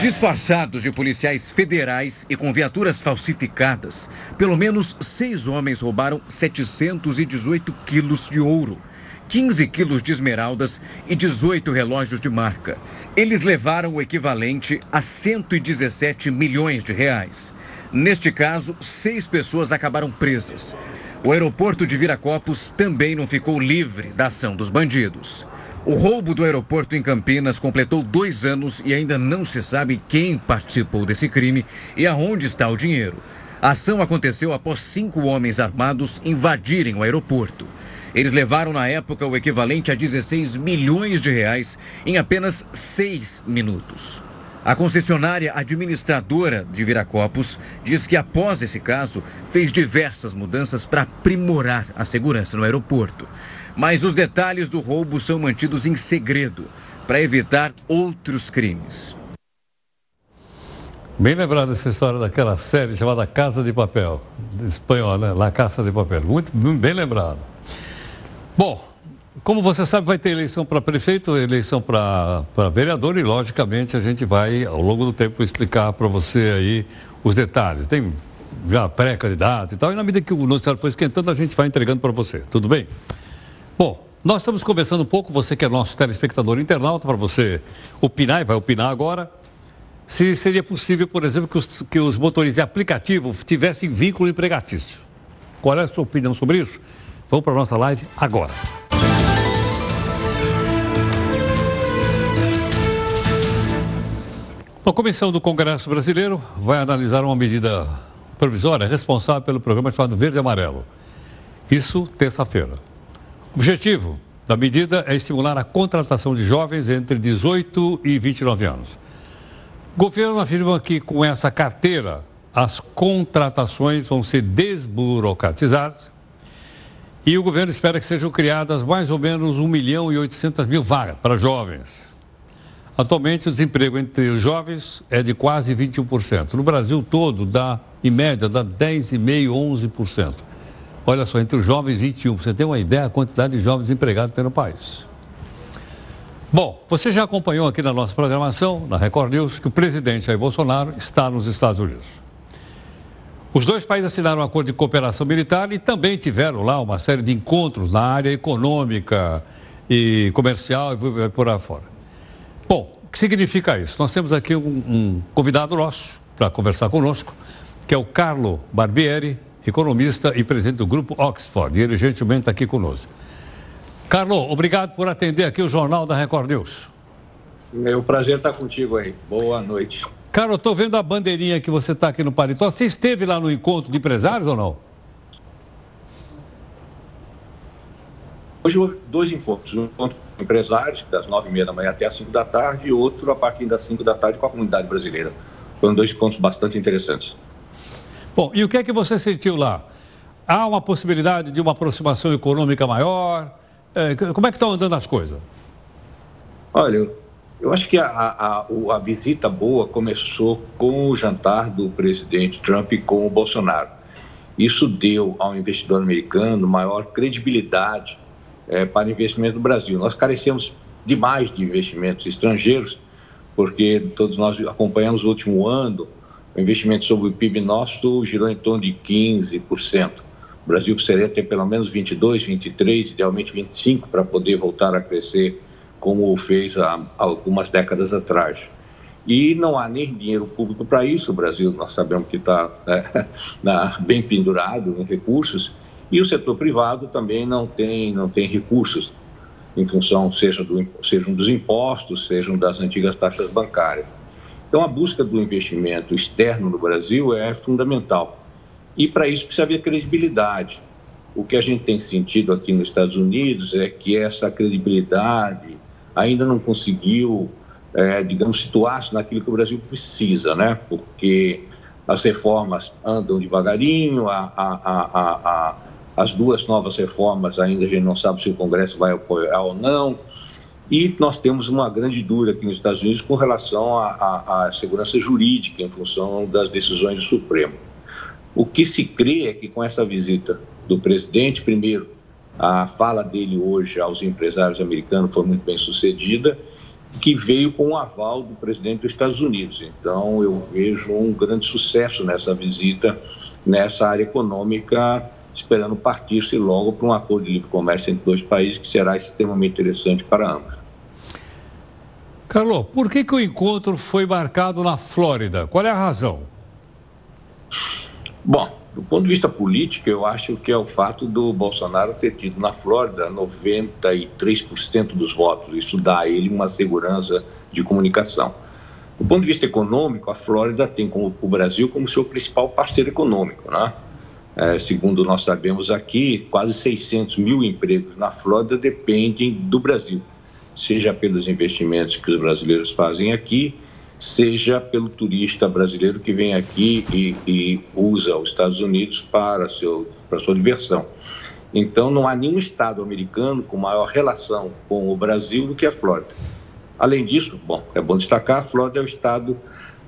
Speaker 7: Disfarçados de policiais federais e com viaturas falsificadas, pelo menos seis homens roubaram 718 quilos de ouro, 15 quilos de esmeraldas e 18 relógios de marca. Eles levaram o equivalente a 117 milhões de reais. Neste caso, seis pessoas acabaram presas. O aeroporto de Viracopos também não ficou livre da ação dos bandidos. O roubo do aeroporto em Campinas completou dois anos e ainda não se sabe quem participou desse crime e aonde está o dinheiro. A ação aconteceu após cinco homens armados invadirem o aeroporto. Eles levaram na época o equivalente a 16 milhões de reais em apenas seis minutos. A concessionária administradora de Viracopos diz que, após esse caso, fez diversas mudanças para aprimorar a segurança no aeroporto. Mas os detalhes do roubo são mantidos em segredo para evitar outros crimes.
Speaker 1: Bem lembrado essa história daquela série chamada Casa de Papel, de espanhol, né? La Casa de Papel. Muito bem lembrado. Bom, como você sabe, vai ter eleição para prefeito, eleição para vereador e, logicamente, a gente vai, ao longo do tempo, explicar para você aí os detalhes. Tem já pré-candidato e tal, e na medida que o noticiário for esquentando, a gente vai entregando para você. Tudo bem? Bom, nós estamos conversando um pouco, você que é nosso telespectador internauta, para você opinar, e vai opinar agora, se seria possível, por exemplo, que os, que os motoristas de aplicativo tivessem vínculo empregatício. Qual é a sua opinião sobre isso? Vamos para a nossa live agora. A Comissão do Congresso Brasileiro vai analisar uma medida provisória responsável pelo programa chamado Verde Amarelo. Isso terça-feira. O objetivo da medida é estimular a contratação de jovens entre 18 e 29 anos. O governo afirma que com essa carteira as contratações vão ser desburocratizadas e o governo espera que sejam criadas mais ou menos 1 milhão e 800 mil vagas para jovens. Atualmente, o desemprego entre os jovens é de quase 21%. No Brasil todo, dá, em média, dá 10,5%, 11%. Olha só, entre os jovens, 21%. Você tem uma ideia da quantidade de jovens empregados pelo país. Bom, você já acompanhou aqui na nossa programação, na Record News, que o presidente Jair Bolsonaro está nos Estados Unidos. Os dois países assinaram um acordo de cooperação militar e também tiveram lá uma série de encontros na área econômica e comercial e por aí fora. Bom, o que significa isso? Nós temos aqui um, um convidado nosso para conversar conosco, que é o Carlo Barbieri, economista e presidente do Grupo Oxford, e ele gentilmente está aqui conosco. Carlo, obrigado por atender aqui o Jornal da Record News.
Speaker 8: Meu prazer estar contigo aí. Boa noite.
Speaker 1: Cara, eu estou vendo a bandeirinha que você está aqui no Paletó. Você esteve lá no encontro de empresários ou não?
Speaker 8: Hoje houve dois encontros. Um encontro com empresários, das nove e meia da manhã até as cinco da tarde, e outro a partir das cinco da tarde com a comunidade brasileira. Foram dois encontros bastante interessantes.
Speaker 1: Bom, e o que é que você sentiu lá? Há uma possibilidade de uma aproximação econômica maior? É, como é que estão andando as coisas?
Speaker 8: Olha, eu acho que a, a, a, visita boa começou com o jantar do presidente Trump com o Bolsonaro. Isso deu ao investidor americano maior credibilidade é, para investimento no Brasil. Nós carecemos demais de investimentos estrangeiros, porque todos nós acompanhamos o último ano, o investimento sobre o PIB nosso girou em torno de 15%. O Brasil precisaria ter pelo menos 22, 23, idealmente 25 para poder voltar a crescer como fez há algumas décadas atrás. E não há nem dinheiro público para isso. O Brasil, nós sabemos que está né, bem pendurado em recursos. E o setor privado também não tem, não tem recursos, em função, seja do, sejam dos impostos, sejam das antigas taxas bancárias. Então, a busca do investimento externo no Brasil é fundamental. E para isso precisa haver credibilidade. O que a gente tem sentido aqui nos Estados Unidos é que essa credibilidade ainda não conseguiu, é, digamos, situar-se naquilo que o Brasil precisa, né? Porque as reformas andam devagarinho, a, a, a, as duas novas reformas ainda a gente não sabe se o Congresso vai apoiar ou não. E nós temos uma grande dúvida aqui nos Estados Unidos com relação à segurança jurídica em função das decisões do Supremo. O que se crê é que com essa visita do presidente, primeiro, a fala dele hoje aos empresários americanos foi muito bem sucedida, que veio com o aval do presidente dos Estados Unidos. Então, eu vejo um grande sucesso nessa visita, nessa área econômica, esperando partir-se logo para um acordo de livre comércio entre dois países, que será extremamente interessante para ambos.
Speaker 1: Carlos, por que, que o encontro foi marcado na Flórida? Qual é a razão?
Speaker 8: Bom, do ponto de vista político, eu acho que é o fato do Bolsonaro ter tido na Flórida 93% dos votos. Isso dá a ele uma segurança de comunicação. Do ponto de vista econômico, a Flórida tem como, o Brasil como seu principal parceiro econômico. Né? É, segundo nós sabemos aqui, quase 600 mil empregos na Flórida dependem do Brasil, seja pelos investimentos que os brasileiros fazem aqui, seja pelo turista brasileiro que vem aqui e, e usa os Estados Unidos para, seu, para sua diversão. Então, não há nenhum estado americano com maior relação com o Brasil do que a Flórida. Além disso, bom, é bom destacar, a Flórida é o estado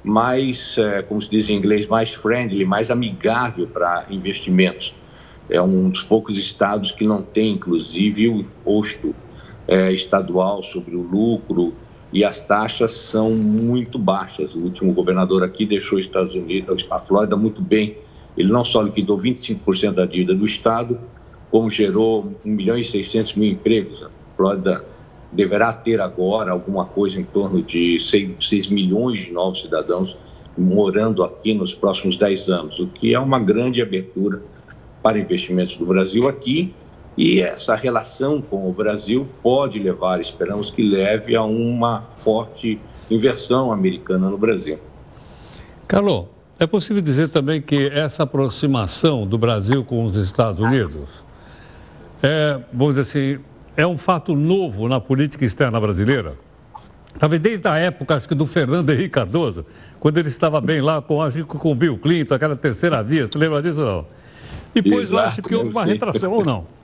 Speaker 8: mais, é, como se diz em inglês, mais friendly, mais amigável para investimentos. É um dos poucos estados que não tem, inclusive, o imposto é, estadual sobre o lucro e as taxas são muito baixas. O último governador aqui deixou os Estados Unidos, a Flórida, muito bem. Ele não só liquidou 25% da dívida do Estado, como gerou 1 milhão e 600 mil empregos. A Flórida deverá ter agora alguma coisa em torno de 6, 6 milhões de novos cidadãos morando aqui nos próximos 10 anos, o que é uma grande abertura para investimentos do Brasil aqui e essa relação com o Brasil pode levar, esperamos que leve a uma forte inversão americana no Brasil.
Speaker 1: Carlos, é possível dizer também que essa aproximação do Brasil com os Estados Unidos é, vamos dizer assim, é um fato novo na política externa brasileira. Talvez desde a época, acho que do Fernando Henrique Cardoso, quando ele estava bem lá com, acho que com o Bill Clinton, aquela terceira via, você lembra disso ou não? Depois Exato, eu acho que houve uma retração, ou não?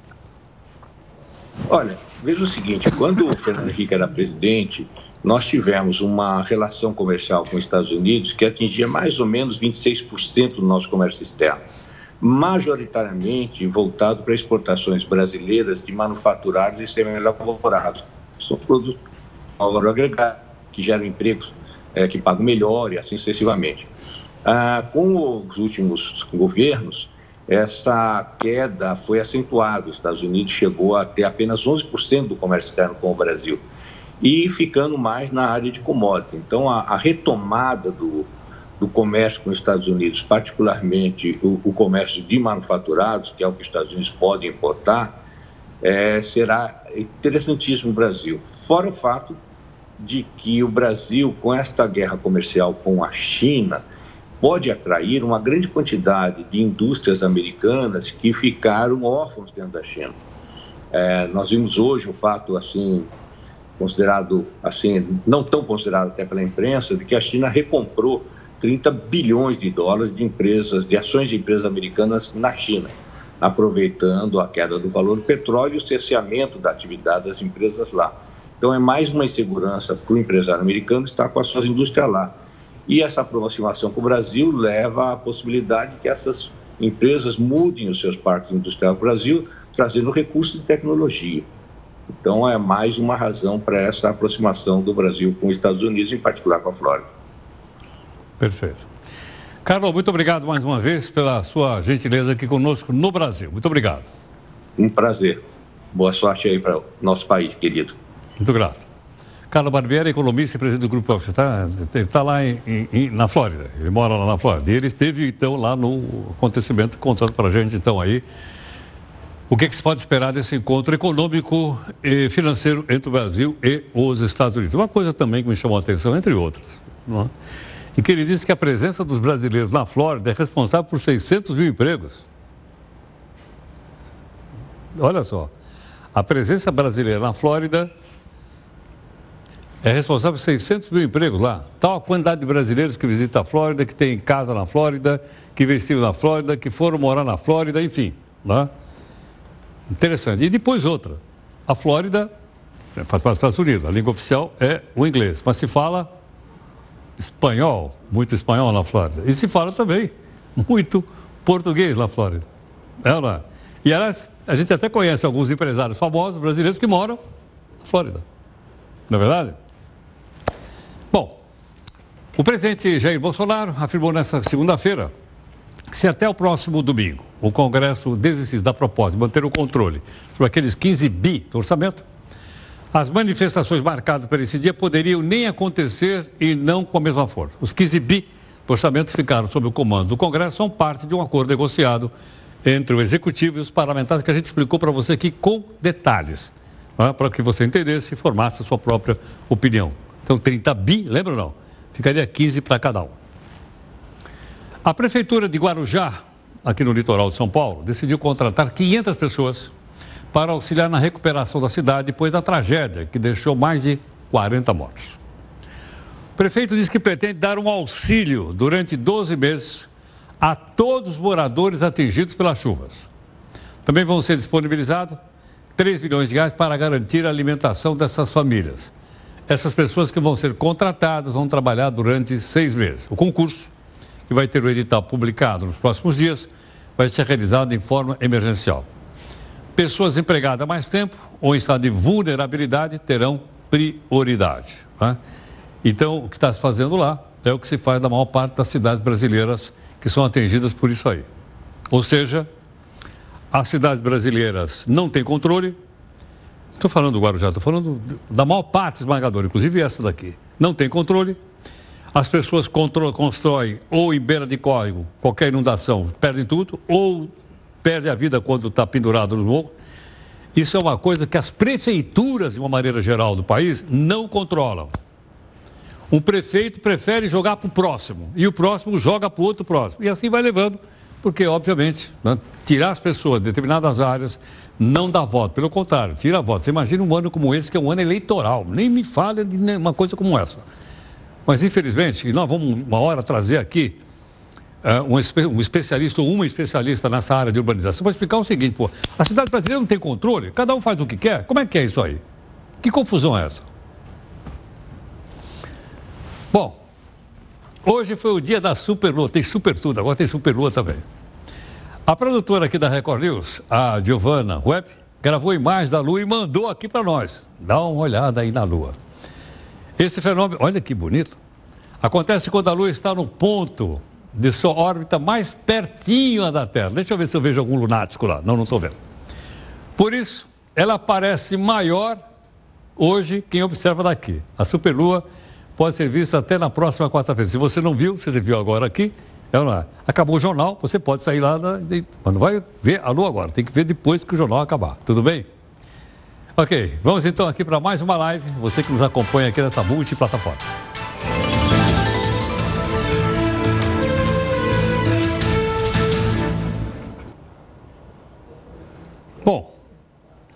Speaker 8: Olha, veja o seguinte, quando o Fernando Henrique era presidente, nós tivemos uma relação comercial com os Estados Unidos que atingia mais ou menos 26% do nosso comércio externo, majoritariamente voltado para exportações brasileiras de manufaturados e semi-elaborados. São produtos valor agregado, que geram empregos é, que pagam melhor e assim sucessivamente. Ah, com os últimos governos, essa queda foi acentuada. Os Estados Unidos chegou a ter apenas 11% do comércio externo com o Brasil e ficando mais na área de commodity. Então, a, a retomada do, do comércio com os Estados Unidos, particularmente o, o, comércio de manufaturados, que é o que os Estados Unidos podem importar, é, será interessantíssimo no Brasil. Fora o fato de que o Brasil, com esta guerra comercial com a China, pode atrair uma grande quantidade de indústrias americanas que ficaram órfãos dentro da China. É, nós vimos hoje um fato assim considerado assim não tão considerado até pela imprensa de que a China recomprou 30 bilhões de dólares de empresas, de ações de empresas americanas na China, aproveitando a queda do valor do petróleo e o cerceamento da atividade das empresas lá. Então é mais uma insegurança para o empresário americano estar com as suas indústrias lá. E essa aproximação com o Brasil leva à possibilidade que essas empresas mudem os seus parques industriais para o Brasil, trazendo recursos de tecnologia. Então, é mais uma razão para essa aproximação do Brasil com os Estados Unidos, em particular com a Flórida.
Speaker 1: Perfeito. Carlos, muito obrigado mais uma vez pela sua gentileza aqui conosco no Brasil. Muito obrigado.
Speaker 8: Um prazer. Boa sorte aí para o nosso país, querido.
Speaker 1: Muito grato. Carlos Barbieri, economista e presidente do Grupo Você está tá lá em, em, na Flórida, ele mora lá na Flórida. E ele esteve, então, lá no acontecimento, contando para a gente, então, aí, o que, que, se pode esperar desse encontro econômico e financeiro entre o Brasil e os Estados Unidos. Uma coisa também que me chamou a atenção, entre outras, é? e que ele disse que a presença dos brasileiros na Flórida é responsável por 600 mil empregos. Olha só, a presença brasileira na Flórida é responsável por 600 mil empregos lá. Tal a quantidade de brasileiros que visitam a Flórida, que tem casa na Flórida, que investiram na Flórida, que foram morar na Flórida, enfim. Né? Interessante. E depois outra. A Flórida faz parte dos Estados Unidos, a língua oficial é o inglês, mas se fala espanhol, muito espanhol na Flórida. E se fala também muito português na Flórida. É ou não é? E aliás, a gente até conhece alguns empresários famosos brasileiros que moram na Flórida. Não é verdade? O presidente Jair Bolsonaro afirmou nesta segunda-feira que se até o próximo domingo o Congresso desistisse da proposta de manter o controle sobre aqueles 15 bi do orçamento, as manifestações marcadas para esse dia poderiam nem acontecer e não com a mesma força. Os 15 bi do orçamento ficaram sob o comando do Congresso, são parte de um acordo negociado entre o Executivo e os parlamentares que a gente explicou para você aqui com detalhes, é? para que você entendesse e formasse a sua própria opinião. Então, 30 bi, lembra ou não? Ficaria 15 para cada um. A Prefeitura de Guarujá, aqui no litoral de São Paulo, decidiu contratar 500 pessoas para auxiliar na recuperação da cidade depois da tragédia que deixou mais de 40 mortos. O prefeito diz que pretende dar um auxílio durante 12 meses a todos os moradores atingidos pelas chuvas. Também vão ser disponibilizados 3 milhões de reais para garantir a alimentação dessas famílias. Essas pessoas que vão ser contratadas vão trabalhar durante seis meses. O concurso, que vai ter o edital publicado nos próximos dias, vai ser realizado em forma emergencial. Pessoas empregadas há mais tempo ou em estado de vulnerabilidade terão prioridade. Né? Então, o que está se fazendo lá é o que se faz na maior parte das cidades brasileiras que são atingidas por isso aí. Ou seja, as cidades brasileiras não têm controle, Estou falando do Guarujá, estou falando da maior parte esmagadora, inclusive essa daqui. Não tem controle. As pessoas constroem ou em beira de córrego, qualquer inundação, perdem tudo, ou perdem a vida quando está pendurado no morro. Isso é uma coisa que as prefeituras, de uma maneira geral do país, não controlam. Um prefeito prefere jogar para o próximo, e o próximo joga para o outro próximo. E assim vai levando porque, obviamente, né, tirar as pessoas de determinadas áreas não dá voto. Pelo contrário, tira voto. Você imagina um ano como esse, que é um ano eleitoral. Nem me fale de uma coisa como essa. Mas, infelizmente, e nós vamos uma hora trazer aqui uh, um, espe um, especialista ou uma especialista nessa área de urbanização para explicar o seguinte, pô, a cidade brasileira não tem controle, cada um faz o que quer. Como é que é isso aí? Que confusão é essa? Bom, hoje foi o dia da superlua, tem super tudo, agora tem superlua também. A produtora aqui da Record News, a Giovana Webb, gravou imagens da Lua e mandou aqui para nós. Dá uma olhada aí na Lua. Esse fenômeno, olha que bonito, acontece quando a Lua está no ponto de sua órbita mais pertinho da Terra. Deixa eu ver se eu vejo algum lunático lá. Não, não estou vendo. Por isso, ela parece maior hoje quem observa daqui. A superlua pode ser vista até na próxima quarta-feira. Se você não viu, você viu agora aqui, é não é? acabou o jornal, você pode sair lá, da, mas não vai ver a lua agora, tem que ver depois que o jornal acabar. Tudo bem? Ok, vamos então aqui para mais uma live. Você que nos acompanha aqui nessa multiplataforma. Bom,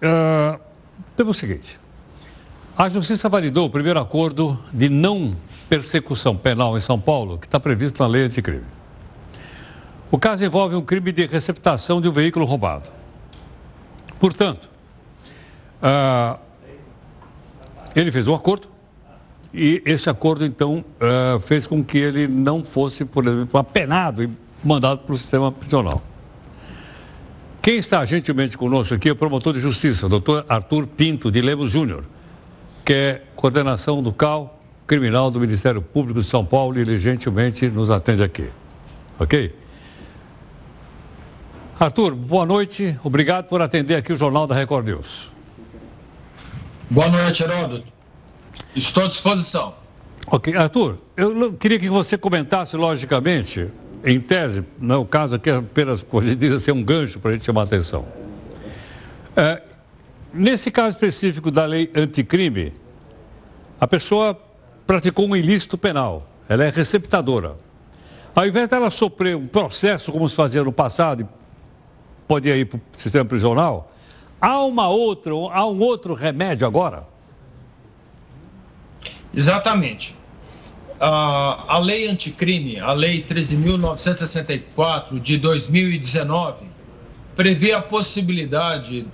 Speaker 1: uh, temos o seguinte. A Justiça validou o primeiro acordo de não persecução penal em São Paulo, que está previsto na lei anticrime. O caso envolve um crime de receptação de um veículo roubado. Portanto, uh, ele fez um acordo e esse acordo, então, uh, fez com que ele não fosse, por exemplo, apenado e mandado para o sistema prisional. Quem está gentilmente conosco aqui é o promotor de justiça, doutor Arthur Pinto de Lemos Júnior, que é coordenação do CAL criminal do Ministério Público de São Paulo e ele gentilmente nos atende aqui. Ok? Arthur, boa noite. Obrigado por atender aqui o Jornal da Record News.
Speaker 9: Boa noite, Heródoto. Estou à disposição.
Speaker 1: Ok, Arthur, eu queria que você comentasse, logicamente, em tese, não é o caso aqui, é apenas, como a gente diz, assim, um gancho para a gente chamar a atenção. É, nesse caso específico da lei anticrime, a pessoa praticou um ilícito penal, ela é receptadora. Ao invés dela sofrer um processo como se fazia no passado, pode ir para o sistema prisional, há uma outra, há um outro remédio agora?
Speaker 9: Exatamente a, a lei anticrime, a lei 13.964 de 2019, prevê a possibilidade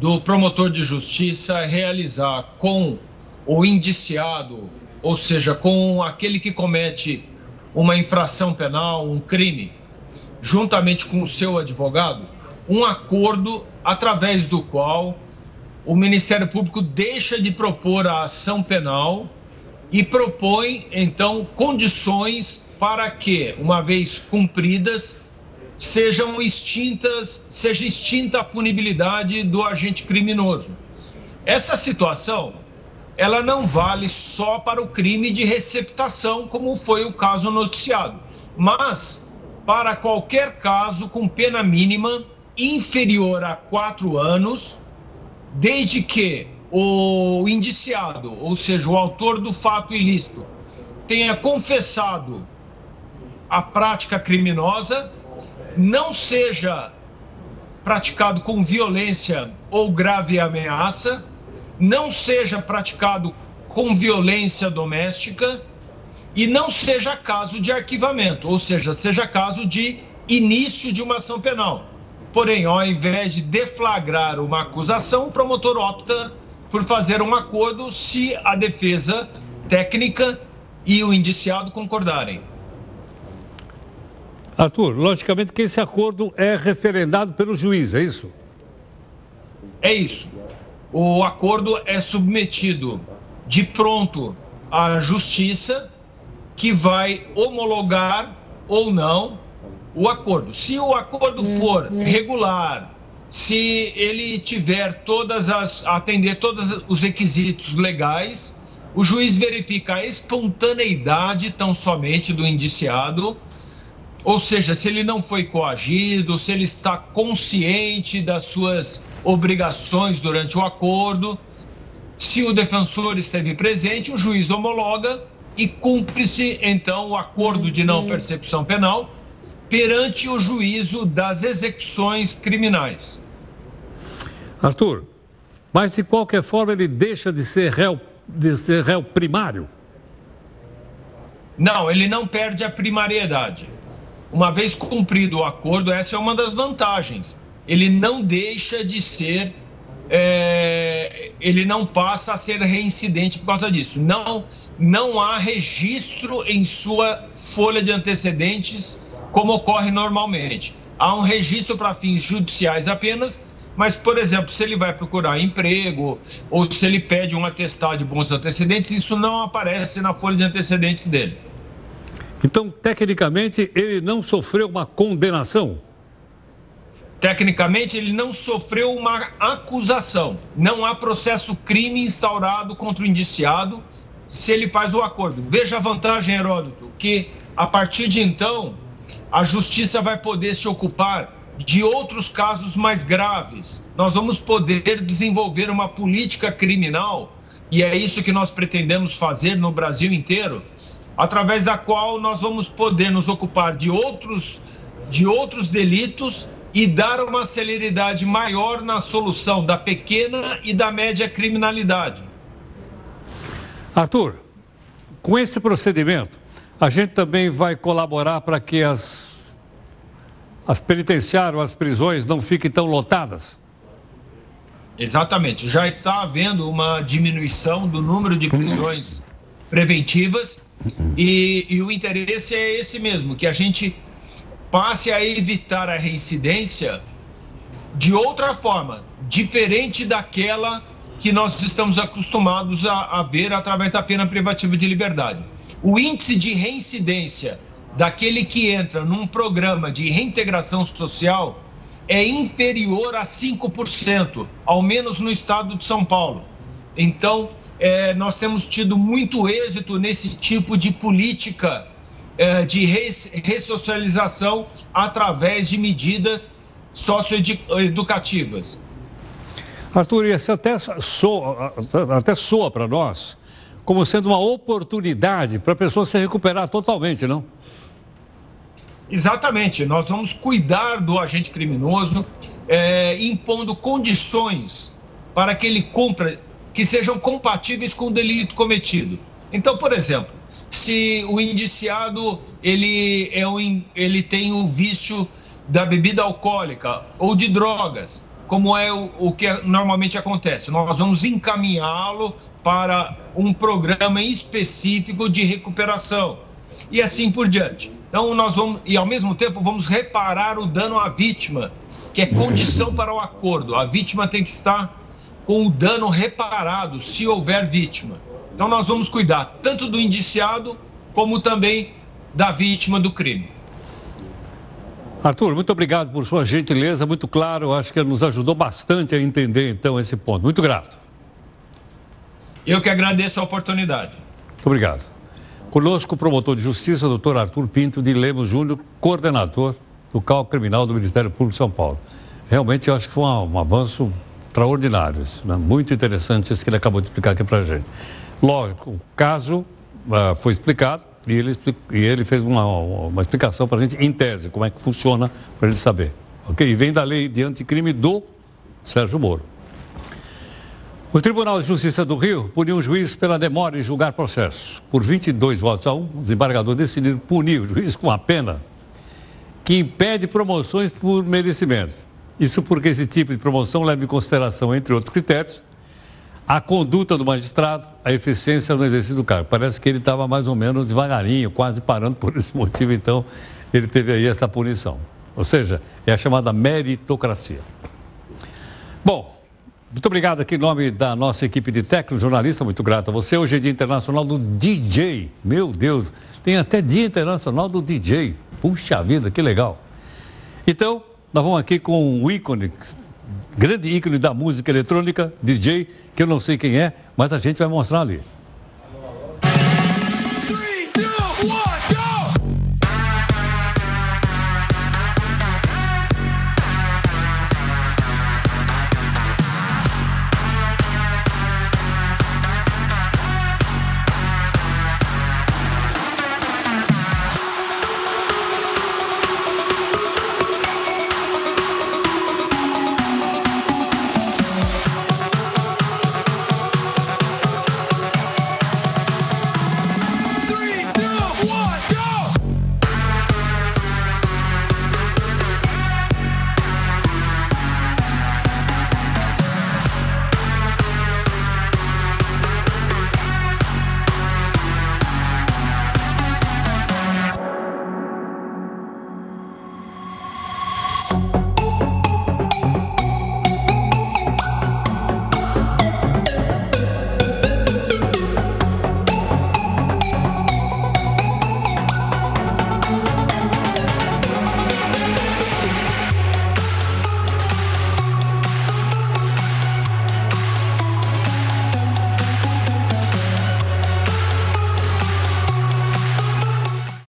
Speaker 9: do promotor de justiça realizar com o indiciado, ou seja, com aquele que comete uma infração penal, um crime, juntamente com o seu advogado, um acordo através do qual o Ministério Público deixa de propor a ação penal e propõe então condições para que, uma vez cumpridas, sejam extintas, seja extinta a punibilidade do agente criminoso. Essa situação, ela não vale só para o crime de receptação, como foi o caso noticiado, mas para qualquer caso com pena mínima inferior a quatro anos, desde que o indiciado, ou seja, o autor do fato ilícito, tenha confessado a prática criminosa, não seja praticado com violência ou grave ameaça, não seja praticado com violência doméstica e não seja caso de arquivamento, ou seja, seja caso de início de uma ação penal. Porém, ao invés de deflagrar uma acusação, o promotor opta por fazer um acordo se a defesa técnica e o indiciado concordarem.
Speaker 1: Arthur, logicamente que esse acordo é referendado pelo juiz, é isso?
Speaker 9: É isso. O acordo é submetido de pronto à justiça, que vai homologar ou não o acordo. Se o acordo for regular, se ele tiver todas as atender todos os requisitos legais, o juiz verifica a espontaneidade tão somente do indiciado, ou seja, se ele não foi coagido, se ele está consciente das suas obrigações durante o acordo, se o defensor esteve presente, o juiz homologa e cumpre-se então o acordo de não persecução penal perante o juízo das execuções criminais.
Speaker 1: Arthur, mas de qualquer forma ele deixa de ser réu, de ser réu primário?
Speaker 9: Não, ele não perde a primariedade. Uma vez cumprido o acordo, essa é uma das vantagens. Ele não deixa de ser é, ele não passa a ser reincidente por causa disso. Não, não há registro em sua folha de antecedentes, como ocorre normalmente. Há um registro para fins judiciais apenas, mas, por exemplo, se ele vai procurar emprego ou se ele pede um atestado de bons antecedentes, isso não aparece na folha de antecedentes dele.
Speaker 1: Então, tecnicamente, ele não sofreu uma condenação?
Speaker 9: Tecnicamente, ele não sofreu uma acusação. Não há processo crime instaurado contra o indiciado se ele faz o acordo. Veja a vantagem, Heródoto, que a partir de então, a justiça vai poder se ocupar de outros casos mais graves. Nós vamos poder desenvolver uma política criminal, e é isso que nós pretendemos fazer no Brasil inteiro, através da qual nós vamos poder nos ocupar de outros, de outros delitos e dar uma celeridade maior na solução da pequena e da média criminalidade.
Speaker 1: Arthur, com esse procedimento, a gente também vai colaborar para que as, as penitenciárias, as prisões não fiquem tão lotadas?
Speaker 9: Exatamente. Já está havendo uma diminuição do número de prisões preventivas e, e o interesse é esse mesmo, que a gente passe a evitar a reincidência de outra forma, diferente daquela que nós estamos acostumados a, a, ver através da pena privativa de liberdade. O índice de reincidência daquele que entra num programa de reintegração social é inferior a 5%, ao menos no estado de São Paulo. Então, é, nós temos tido muito êxito nesse tipo de política é, de ressocialização através de medidas socioeducativas.
Speaker 1: Arthur, isso até soa, até soa para nós como sendo uma oportunidade para a pessoa se recuperar totalmente, não?
Speaker 9: Exatamente. Nós vamos cuidar do agente criminoso, é, impondo condições para que ele cumpra que sejam compatíveis com o delito cometido. Então, por exemplo, se o indiciado ele, é um, ele tem o vício da bebida alcoólica ou de drogas, como é o, o que normalmente acontece, nós vamos encaminhá-lo para um programa específico de recuperação e assim por diante. Então nós vamos e ao mesmo tempo vamos reparar o dano à vítima, que é condição para o acordo. A vítima tem que estar com o dano reparado, se houver vítima. Então nós vamos cuidar tanto do indiciado como também da vítima do crime.
Speaker 1: Arthur, muito obrigado por sua gentileza, muito claro, acho que nos ajudou bastante a entender então esse ponto. Muito grato.
Speaker 9: Eu que agradeço a oportunidade.
Speaker 1: Muito obrigado. Conosco o promotor de justiça, doutor Arthur Pinto de Lemos Júnior, coordenador do CAL Criminal do Ministério Público de São Paulo. Realmente eu acho que foi um, um avanço extraordinário, né? muito interessante isso que ele acabou de explicar aqui para a gente. Lógico, o caso uh, foi explicado e ele, e ele fez uma, uma explicação para a gente em tese, como é que funciona, para ele saber. Ok? E vem da lei de anticrime do Sérgio Moro. O Tribunal de Justiça do Rio puniu um juiz pela demora em julgar processo. Por 22 votos a um, o desembargador decidiu punir o juiz com uma pena que impede promoções por merecimento. Isso porque esse tipo de promoção leva em consideração, entre outros critérios, a conduta do magistrado, a eficiência no exercício do cargo. Parece que ele estava mais ou menos devagarinho, quase parando por esse motivo, então ele teve aí essa punição. Ou seja, é a chamada meritocracia. Bom, muito obrigado aqui em nome da nossa equipe de técnicos, jornalista, muito grato a você. Hoje é Dia Internacional do DJ. Meu Deus, tem até Dia Internacional do DJ. Puxa vida, que legal. Então, nós vamos aqui com um ícone grande ícone da música eletrônica, DJ, que eu não sei quem é, mas a gente vai mostrar ali.